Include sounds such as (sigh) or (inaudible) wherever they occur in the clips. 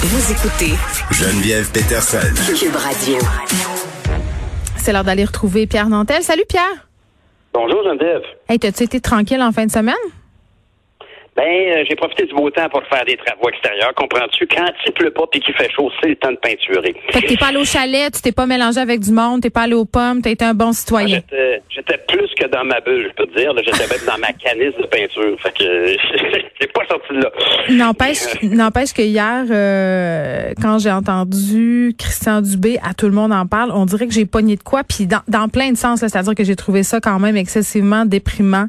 Vous écoutez Geneviève Peterson. Cube Radio. C'est l'heure d'aller retrouver Pierre Nantel. Salut Pierre. Bonjour Geneviève. Hey, t'as-tu été tranquille en fin de semaine? Ben, euh, j'ai profité du beau temps pour faire des travaux extérieurs. Comprends-tu? Quand il pleut pas et qu'il fait chaud, c'est le temps de peinturer. Fait que t'es pas allé au chalet, tu t'es pas mélangé avec du monde, t'es pas allé aux pommes, t'as été un bon citoyen. J'étais j'étais plus que dans ma bulle, je peux te dire. J'étais même dans ma canisse de peinture. Fait que (laughs) j'ai pas sorti de là. N'empêche, n'empêche que hier, euh, quand j'ai entendu Christian Dubé, à tout le monde en parle, on dirait que j'ai pogné de quoi, puis dans, dans plein de sens, c'est-à-dire que j'ai trouvé ça quand même excessivement déprimant,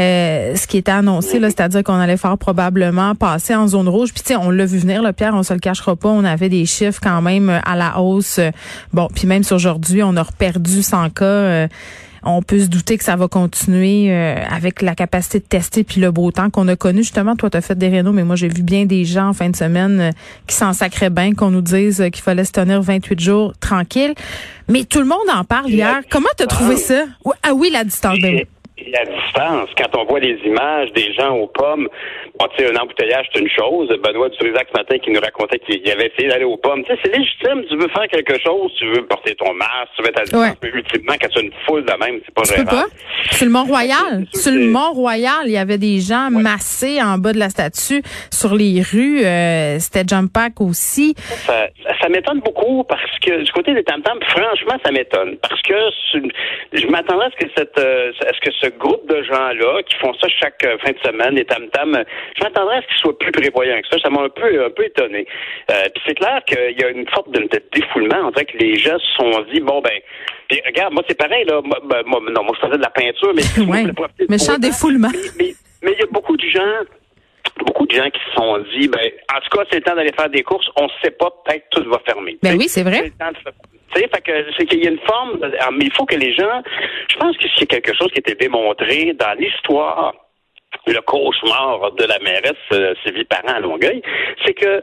euh, ce qui était annoncé, là, c'est-à-dire qu'on allait fort probablement passer en zone rouge. Puis tu sais, on l'a vu venir, là, Pierre, on se le cachera pas, on avait des chiffres quand même à la hausse. Bon, puis même sur aujourd'hui, on a reperdu 100 cas. euh, on peut se douter que ça va continuer euh, avec la capacité de tester puis le beau temps qu'on a connu. Justement, toi, tu as fait des rénaux, mais moi, j'ai vu bien des gens en fin de semaine euh, qui s'en sacraient bien, qu'on nous dise euh, qu'il fallait se tenir 28 jours tranquille. Mais tout le monde en parle hier. Comment t'as trouvé ça? Ah oui, la distance. Et la distance, quand on voit les images des gens aux pommes, bon, tu sais, un embouteillage, c'est une chose. Benoît Dutrisac ce matin qui nous racontait qu'il avait essayé d'aller aux pommes. Tu sais, c'est légitime, tu veux faire quelque chose, tu veux porter ton masque, tu veux être à distance, Ouais. mais ultimement, quand tu as une foule de même, c'est pas Tu peux gérable. pas? Sur le Mont-Royal? Sur le Mont-Royal, il y avait des gens massés en bas de la statue. Sur les rues, euh, c'était jump pack aussi. Ça, ça- m'étonne beaucoup parce que du côté des tam franchement, ça m'étonne. Parce que je m'attendais à ce que cette, euh, à ce que ce groupe de gens-là qui font ça chaque euh, fin de semaine, les tam je m'attendrais à ce qu'ils soient plus prévoyants que ça. Ça m'a un peu, un peu étonné. Euh, puis c'est clair qu'il y a une sorte de, de défoulement. On dirait que les gens se sont dit, bon ben, puis regarde, moi c'est pareil là. Moi, ben, moi, non, moi je faisais de la peinture, mais (laughs) du Méchant défoulement. Mais- il y a beaucoup de gens beaucoup de gens qui se sont dit, ben, en tout cas, c'est le temps d'aller faire des courses. On ne sait pas, peut-être tout va fermer. Ben oui, c'est vrai. tu sais, fait que c'est qu'il y a une forme, ah, mais il faut que les gens, je pense que c'est quelque chose qui a été démontré dans l'histoire le cauchemar de la mairesse euh, Sylvie Parent à Longueuil, c'est que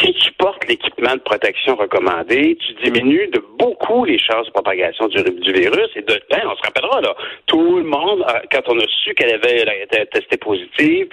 si tu portes l'équipement de protection recommandé, tu diminues de beaucoup les chances de propagation du, virus. Et de, ben, on se rappellera, là, tout le monde, quand on a su qu'elle avait été testée positive,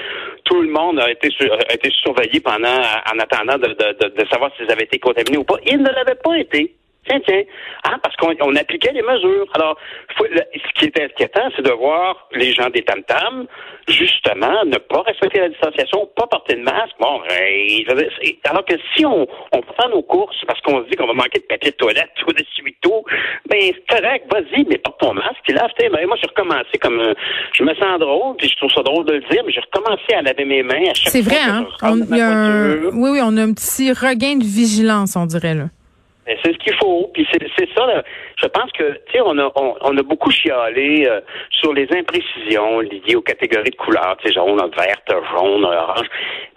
tout le monde a été, a été surveillé pendant, en attendant de, de, de savoir s'ils avaient été contaminés ou pas. Ils ne l'avaient pas été. Tiens, tiens. Hein, parce qu'on on appliquait les mesures. Alors, faut- le- ce qui est inquiétant, c'est de voir les gens des tam-tams, justement, ne pas respecter la distanciation, pas porter de masque. Bon, hey, c'est- alors que si on, on faire nos courses parce qu'on se dit qu'on va manquer de papier de toilette (laughs) ou de suito, ben c'est correct, vas-y, mais porte ton masque, puis lave tes mains. Moi, j'ai recommencé comme... euh, je me sens drôle, puis je trouve ça drôle de le dire, mais j'ai recommencé à laver mes mains à chaque C'est fois vrai, que hein? On, y a un, oui, oui, on a un petit regain de vigilance, on dirait, là. C'est ce qu'il faut. Puis c'est ça. là. Je pense que tu sais, on a on, on a beaucoup chialé euh, sur les imprécisions liées aux catégories de couleurs, tu sais, jaune, verte, jaune, orange.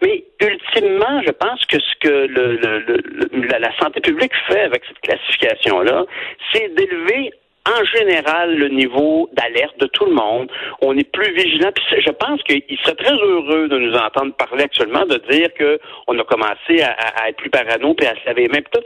Mais ultimement, je pense que ce que le, le- le- la, santé publique fait avec cette classification là, c'est d'élever en général le niveau d'alerte de tout le monde. On est plus vigilant. Je pense qu'il serait très heureux de nous entendre parler actuellement, de dire que on a commencé à, être plus parano puis à se laver les mains.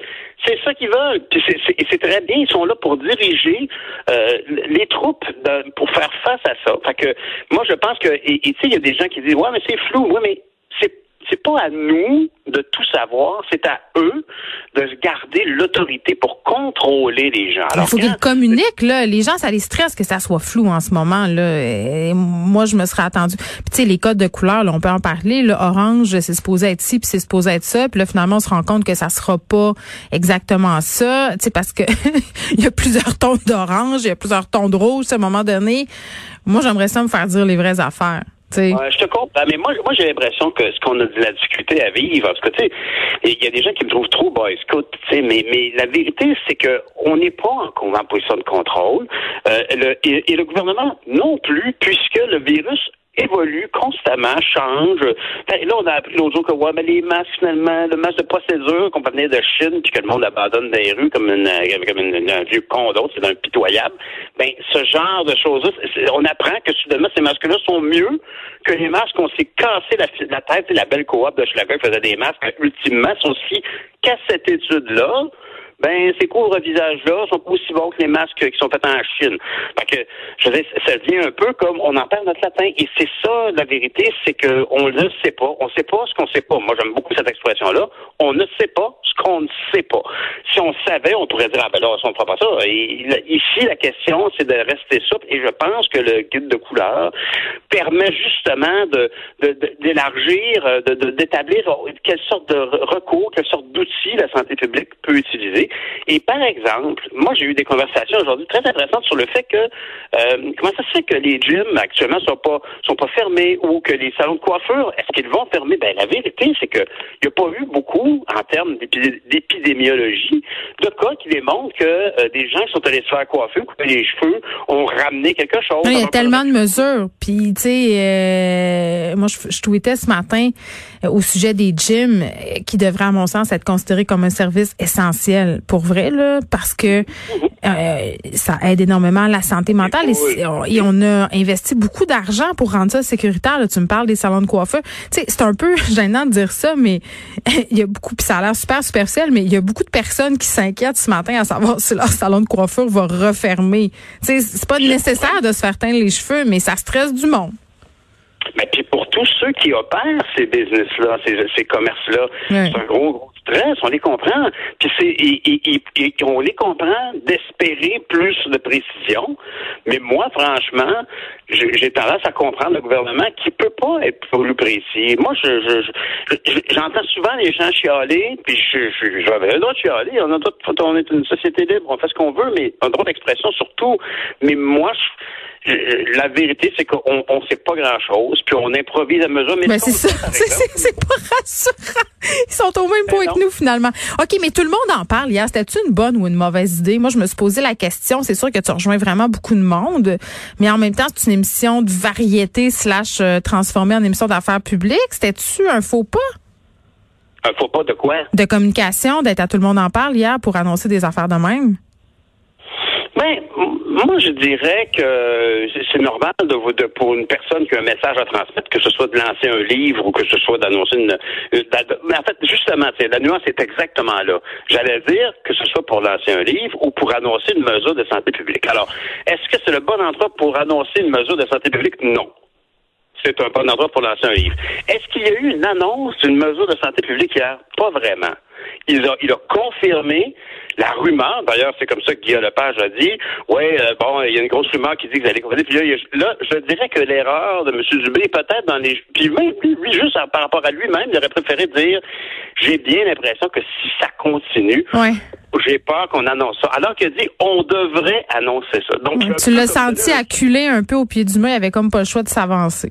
C'est ça qu'ils veulent. Puis c'est, et très bien. Ils sont là pour diriger euh, les troupes de- pour faire face à ça. Fait que moi, je pense que et et tu sais, il y a des gens qui disent ouais, mais c'est flou. Oui, mais c'est c'est pas à nous de tout savoir, c'est à eux de garder l'autorité pour contrôler les gens. Il Alors, faut qu'ils communiquent, là. Les gens, ça les stresse que ça soit flou en ce moment, là. Et moi, je me serais attendu. Puis, tu sais, les codes de couleur, là, on peut en parler. Là, orange, c'est supposé être ci, puis c'est supposé être ça. Puis là, finalement, on se rend compte que ça sera pas exactement ça. Tu sais, parce que (laughs) il y a plusieurs tons d'orange, il y a plusieurs tons de rouge. À un moment donné, moi, j'aimerais ça me faire dire les vraies affaires. Ouais, je te comprends, mais moi, moi j'ai l'impression que ce qu'on a de la difficulté à vivre, parce que tu sais, il y a des gens qui me trouvent trop boy tu sais, mais, mais la vérité, c'est que on n'est pas en, en position de contrôle, euh, le, et le gouvernement non plus, puisque le virus évolue constamment, change. Là, on a appris l'autre jour que ouais, mais les masques, finalement, le masque de procédure qu'on venir de Chine, puis que le monde abandonne dans les rues comme, une, comme une, un vieux con d'autre, c'est impitoyable. Ben, ce genre de choses-là, on apprend que soudainement, ces masques-là sont mieux que les masques qu'on s'est cassé la, la tête la belle coop de Schlager faisait des masques, ultimement, sont aussi qu'à cette étude-là, ben ces couvre-visages-là sont aussi bons que les masques qui sont faits en Chine. Fait que, je veux ça devient un peu comme on en perd notre latin. Et c'est ça, la vérité, c'est qu'on ne sait pas. On ne sait pas ce qu'on ne sait pas. Moi, j'aime beaucoup cette expression-là. On ne sait pas ce qu'on ne sait pas. Si on savait, on pourrait dire, ah ben là, on ne fera pas ça. Ici, la question, c'est de rester souple. Et je pense que le guide de couleur permet justement de, d'élargir, de, d'établir quelle sorte de recours, quelle sorte d'outils la santé publique peut utiliser et par exemple, moi, j'ai eu des conversations aujourd'hui très intéressantes sur le fait que euh, comment ça se fait que les gyms actuellement sont pas sont pas fermés ou que les salons de coiffure, est-ce qu'ils vont fermer? Ben la vérité, c'est que il n'y a pas eu beaucoup en termes d'épidémiologie de cas qui démontrent que euh, des gens qui sont allés se faire coiffer, couper les cheveux, ont ramené quelque chose. il y a tellement de mesures. Puis tu sais, euh, moi je, je tweetais ce matin au sujet des gyms qui devraient à mon sens être considérés comme un service essentiel pour vrai, là, parce que euh, ça aide énormément la santé mentale et, on, a investi beaucoup d'argent pour rendre ça sécuritaire. tu me parles des salons de coiffeur. Tu sais, c'est un peu (laughs) gênant de dire ça, mais (laughs) il y a beaucoup, puis ça a l'air super superficiel, mais il y a beaucoup de personnes qui s'inquiètent ce matin à savoir (laughs) si leur salon de coiffure va refermer. Tu sais, c'est pas nécessaire de se faire teindre les cheveux, mais ça stresse du monde. Mais puis pour tous ceux qui opèrent ces business-là, ces, commerces-là, c'est un gros, gros on les comprend. Puis c'est, on les comprend d'espérer plus de précision. Mais moi, franchement, j'ai tendance à comprendre le gouvernement qui peut pas être plus précis. Moi, je, j'entends souvent les gens chialer, puis je, je, le droit de chialer. On a on est une société libre, on fait ce qu'on veut, mais un droit d'expression surtout. Mais moi, je, la vérité, c'est qu'on ne sait pas grand-chose, puis on improvise à mesure. Mais ben, c'est ça. (laughs) C'est pas rassurant. Ils sont au même point ben que nous, finalement. OK, mais tout le monde en parle hier. C'était-tu une bonne ou une mauvaise idée? Moi, je me suis posé la question. C'est sûr que tu rejoins vraiment beaucoup de monde, mais en même temps, c'est une émission de variété slash euh, transformée en émission d'affaires publiques. C'était-tu un faux pas? Un faux pas de quoi? De communication, d'être à tout le monde en parle hier pour annoncer des affaires de même? Ben, moi, je dirais que c'est normal de, de, pour une personne qui a un message à transmettre, que ce soit de lancer un livre ou que ce soit d'annoncer une, Mais en fait, justement, la nuance est exactement là. J'allais dire que ce soit pour lancer un livre ou pour annoncer une mesure de santé publique. Alors, est-ce que c'est le bon endroit pour annoncer une mesure de santé publique? Non c'est un bon endroit pour lancer un livre. Est-ce qu'il y a eu une annonce d'une mesure de santé publique hier? Pas vraiment. Il a, il a confirmé la rumeur, d'ailleurs, c'est comme ça que Guillaume Lepage a dit, ouais, euh, bon, il y a une grosse rumeur qui dit que vous allez. Puis là, là, je dirais que l'erreur de M. Dubé, peut-être dans les... Puis même lui, juste par rapport à lui-même, il aurait préféré dire, j'ai bien l'impression que si ça continue, j'ai peur qu'on annonce ça. Alors qu'il a dit, on devrait annoncer ça. Donc, tu l'as senti acculé un peu au pied du mur, il avait comme pas le choix de s'avancer.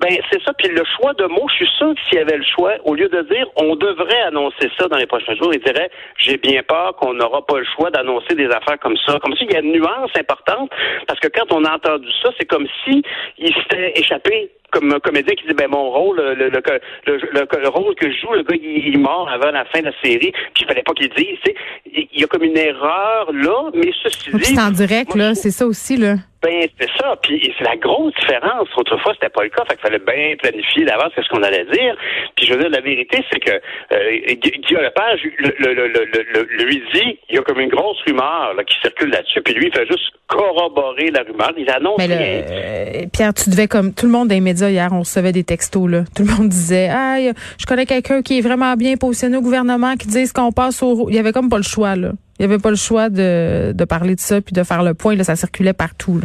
Ben, c'est ça. Puis le choix de mots, je suis sûr que s'il y avait le choix, au lieu de dire on devrait annoncer ça dans les prochains jours, il dirait j'ai bien peur qu'on n'aura pas le choix d'annoncer des affaires comme ça. Comme s'il y a une nuance importante, parce que quand on a entendu ça, c'est comme si il s'était échappé comme un comédien qui dit ben mon rôle, le, le, le, rôle que je joue, le gars il, est mort avant la fin de la série, puis il fallait pas qu'il dise. Il y a comme une erreur là, mais ceci dit. C'est en direct là, c'est ça aussi là. Ben, c'est ça. Puis c'est la grosse différence. Autrefois, c'était pas le cas. Fait qu'il fallait bien planifier d'avance ce qu'on allait dire. Puis je veux dire, la vérité, c'est que euh, Guillaume Lepage le, le, le, lui dit, il y a comme une grosse rumeur là, qui circule là-dessus. Puis lui, il fait juste corroborer la rumeur. Il annonce Mais rien. Euh, Pierre, tu devais comme tout le monde les hier, on recevait des textos. Tout le monde disait, ah, je connais quelqu'un qui est vraiment bien positionné au gouvernement, qui dit ce qu'on passe au. Il y avait comme pas le choix. Il n'y avait pas le choix de, parler de ça puis de faire le point. Là, ça circulait partout.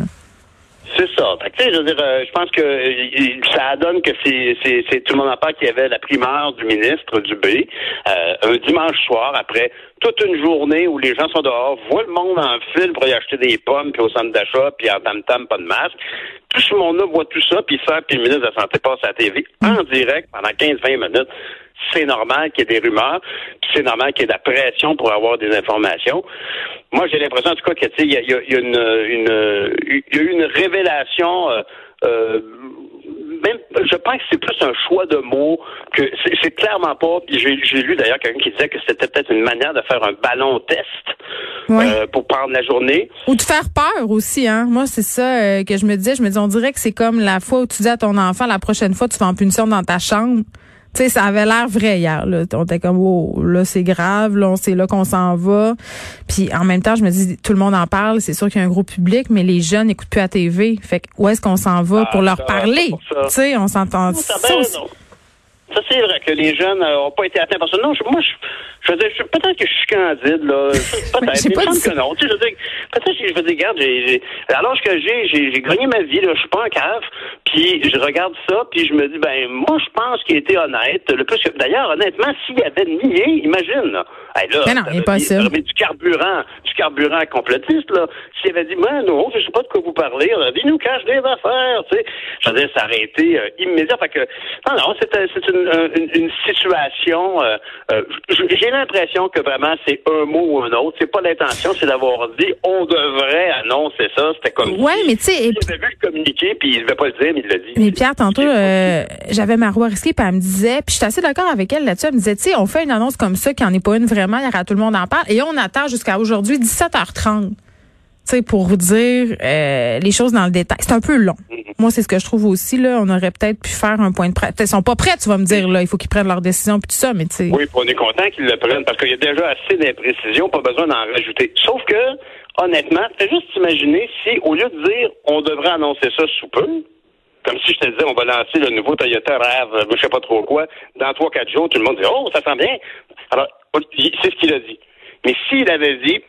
C'est ça. Je veux dire, euh, je pense que euh, ça donne que c'est, tout le monde en parle qu'il y avait la primeur du ministre du B euh, un dimanche soir après toute une journée où les gens sont dehors, voient le monde en fil pour y acheter des pommes, puis au centre d'achat, puis en tam-tam, pas de masque. Tout ce monde-là voit tout ça, puis ça, puis le ministre de la Santé passe à la TV en direct pendant 15-20 minutes c'est normal qu'il y ait des rumeurs, puis c'est normal qu'il y ait de la pression pour avoir des informations. Moi, j'ai l'impression, en tout cas, qu'il y, a, une, une, y a eu une révélation euh, euh, même, je pense que c'est plus un choix de mots que c'est clairement pas. J'ai, lu d'ailleurs quelqu'un qui disait que c'était peut-être une manière de faire un ballon test euh, pour prendre la journée. Ou de faire peur aussi, hein. Moi, c'est ça euh, que je me disais. Je me dis, on dirait que c'est comme la fois où tu dis à ton enfant, la prochaine fois, tu vas en punition dans ta chambre. Tu sais, ça avait l'air vrai hier. Là. On était comme, oh, là, c'est grave, là, c'est là qu'on s'en va. Puis en même temps, je me dis, tout le monde en parle, c'est sûr qu'il y a un gros public, mais les jeunes n'écoutent plus à TV. Fait que où est-ce qu'on s'en va Ah, pour leur ça, parler? Tu sais, on s'entend. Ça, ça. Ça, c'est vrai que les jeunes n'ont pas été atteints par ça. Non, je- moi, je, je veux dire, je- peut-être que je suis candide, là. (laughs) Peut-être. Mais pas que non. Tu sais, je veux dire, peut-être que je veux dire, regarde, j'ai, l'âge que j'ai, j'ai, j'ai gagné ma vie, là. Je suis pas un cave. Puis, je regarde ça, puis je me dis, ben, moi, je pense qu'il était honnête. Le plus que, d'ailleurs, honnêtement, s'il avait nié, imagine, là. Hey, là, Mais non, t'avais impossible. mis du carburant, du carburant complotiste, là. S'il avait dit, moi, non, je sais pas de quoi vous parlez, dit, il nous cache des affaires, tu sais. Je veux dire, ça aurait été euh, immédiat. Fait que, non, non, c'est, euh, c'est une, une, une situation, euh, euh, j'ai l'impression que vraiment c'est un mot ou un autre. C'est pas l'intention, c'est d'avoir dit, on devrait annoncer ça. C'était comme Ouais, si- mais tu sais, il avait vu le communiqué, puis il devait pas le dire, mais il l'a dit. Mais Pierre, tantôt, euh, j'avais Marois Risky, puis elle me disait, puis je suis assez d'accord avec elle là-dessus, elle me disait, tu sais, on fait une annonce comme ça, qui en est pas une vraiment, il y aura tout le monde en parle, et on attend jusqu'à aujourd'hui 17h30, tu sais, pour vous dire euh, les choses dans le détail. C'est un peu long. Moi, c'est ce que je trouve aussi, là, on aurait peut-être pu faire un point de presse. Ils sont pas prêts, tu vas me dire, là, il faut qu'ils prennent leur décision, puis tout ça, mais tu sais. Oui, on est content qu'ils le prennent parce qu'il y a déjà assez d'imprécisions, pas besoin d'en rajouter. Sauf que, honnêtement, fais juste imaginer si, au lieu de dire on devrait annoncer ça sous peu, comme si je te disais on va lancer le nouveau Toyota RAV, je sais pas trop quoi, dans trois, quatre jours, tout le monde dit Oh, ça sent bien. Alors, c'est ce qu'il a dit. Mais s'il avait dit,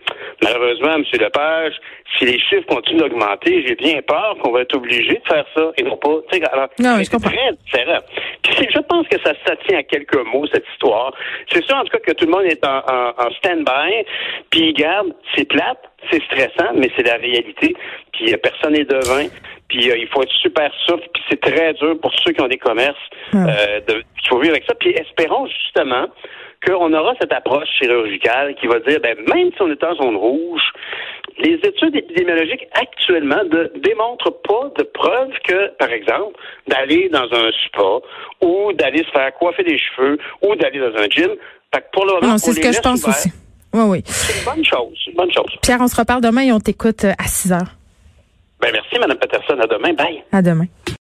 malheureusement, M. Lepage, si les chiffres continuent d'augmenter, j'ai bien peur qu'on va être obligé de faire ça et non pas. Alors, Non, c'est très différent. Puis je pense que ça, ça tient à quelques mots, cette histoire. C'est sûr, en tout cas, que tout le monde est en, en, en stand-by. Puis, garde, c'est plate, c'est stressant, mais c'est la réalité. Puis, euh, personne n'est devin. Puis, euh, il faut être super souple. Puis, c'est très dur pour ceux qui ont des commerces. Euh, de, il faut vivre avec ça. Puis, espérons justement qu'on aura cette approche chirurgicale qui va dire, ben, même si on est en zone rouge, les études épidémiologiques actuellement ne démontrent pas de preuve que, par exemple, d'aller dans un spa ou d'aller se faire coiffer les cheveux ou d'aller dans un gym, fait que pour le moment, Non, c'est ce que je pense ouverts. aussi. Oui, oui. C'est une bonne chose, une bonne chose. Pierre, on se reparle demain et on t'écoute à 6 heures. Ben merci, Mme Peterson. À demain. Bye. À demain.